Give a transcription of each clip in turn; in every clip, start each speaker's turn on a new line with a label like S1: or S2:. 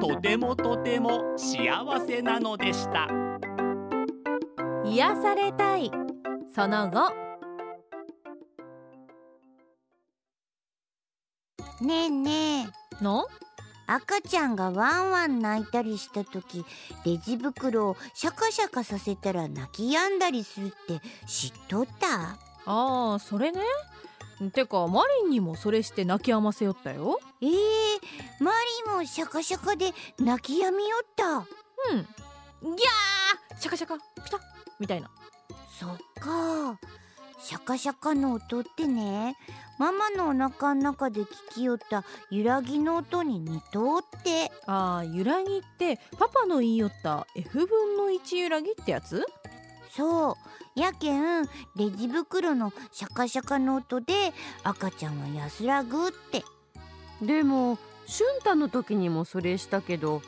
S1: とてもとても幸せなのでした。
S2: 癒されたい。その後。
S3: ねえねえ。
S2: の？
S3: 赤ちゃんがワンワン泣いたりした時レジ袋をシャカシャカさせたら泣き止んだりするって知っとった？
S2: ああそれね。てかマリンにもそれして泣き止ませよったよ。
S3: えー、マリもシャカシャカで泣き止みよった。
S2: うん。ギャー！シャカシャカピタッみたいな。
S3: そっか。シャカシャカの音ってねママのお腹の中で聞きよった。揺らぎの音に似とって。
S2: あー揺らぎってパパの言いよった。F 分の1揺らぎってやつ？
S3: そう。やけんレジ袋のシャカシャカの音で赤ちゃんは安らぐって。
S4: でも俊太の時にもそれしたけど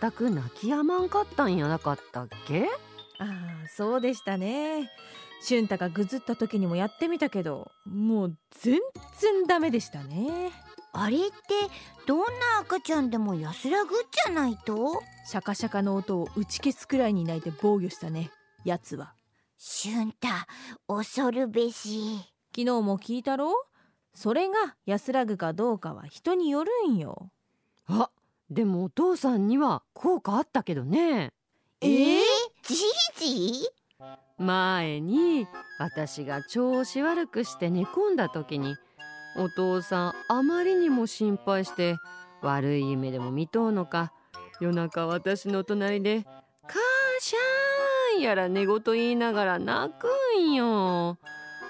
S4: 全く泣き止まんかったんやなかったっけ？
S2: ああそうでしたね。俊太がぐずった時にもやってみたけどもう全然ダメでしたね。
S3: あれってどんな赤ちゃんでも安らぐじゃないと？
S2: シャカシャカの音を打ち消すくらいに泣いて防御したねやつは。
S3: しゅんた恐るべし。
S2: 昨日も聞いたろ？それが安らぐかどうかは人によるんよ。
S4: あでもお父さんには効果あったけどね。
S3: えー、じいじ？
S4: 前に私が調子悪くして寝込んだ時にお父さんあまりにも心配して悪い夢でも見とうのか夜中私の隣で「母しゃーん」やら寝言言いながら泣くんよ。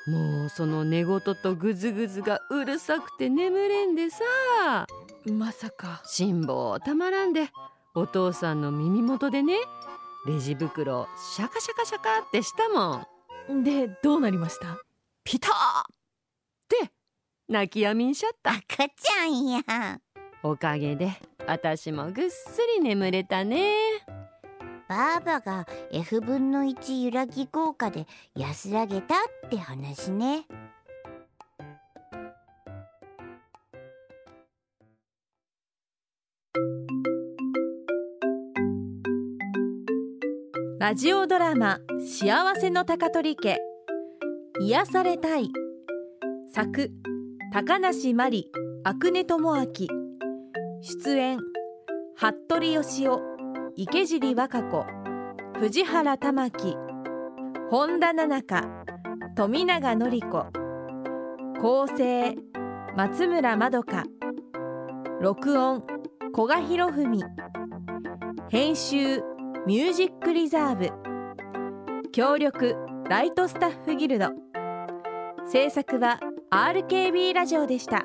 S4: もうその寝言とグズグズがうるさくて眠れんでさ。
S2: まさか。
S4: 辛抱たまらんで。お父さんの耳元でね。レジ袋をシャカシャカシャカってしたもん。
S2: でどうなりました？
S4: ピターって泣き止みんしゃった。
S3: 赤ちゃんや。
S4: おかげで私もぐっすり眠れたね
S3: ばあばが F 分の1揺らぎ効果で安らげたって話ね。
S2: ラジオドラマ幸せの高取家。癒されたい。作高梨真理阿久根智明。出演服部義雄。池尻和歌子藤原玉樹本田奈々香富永典子構成松村まどか録音古賀博文編集ミュージックリザーブ協力ライトスタッフギルド制作は RKB ラジオでした。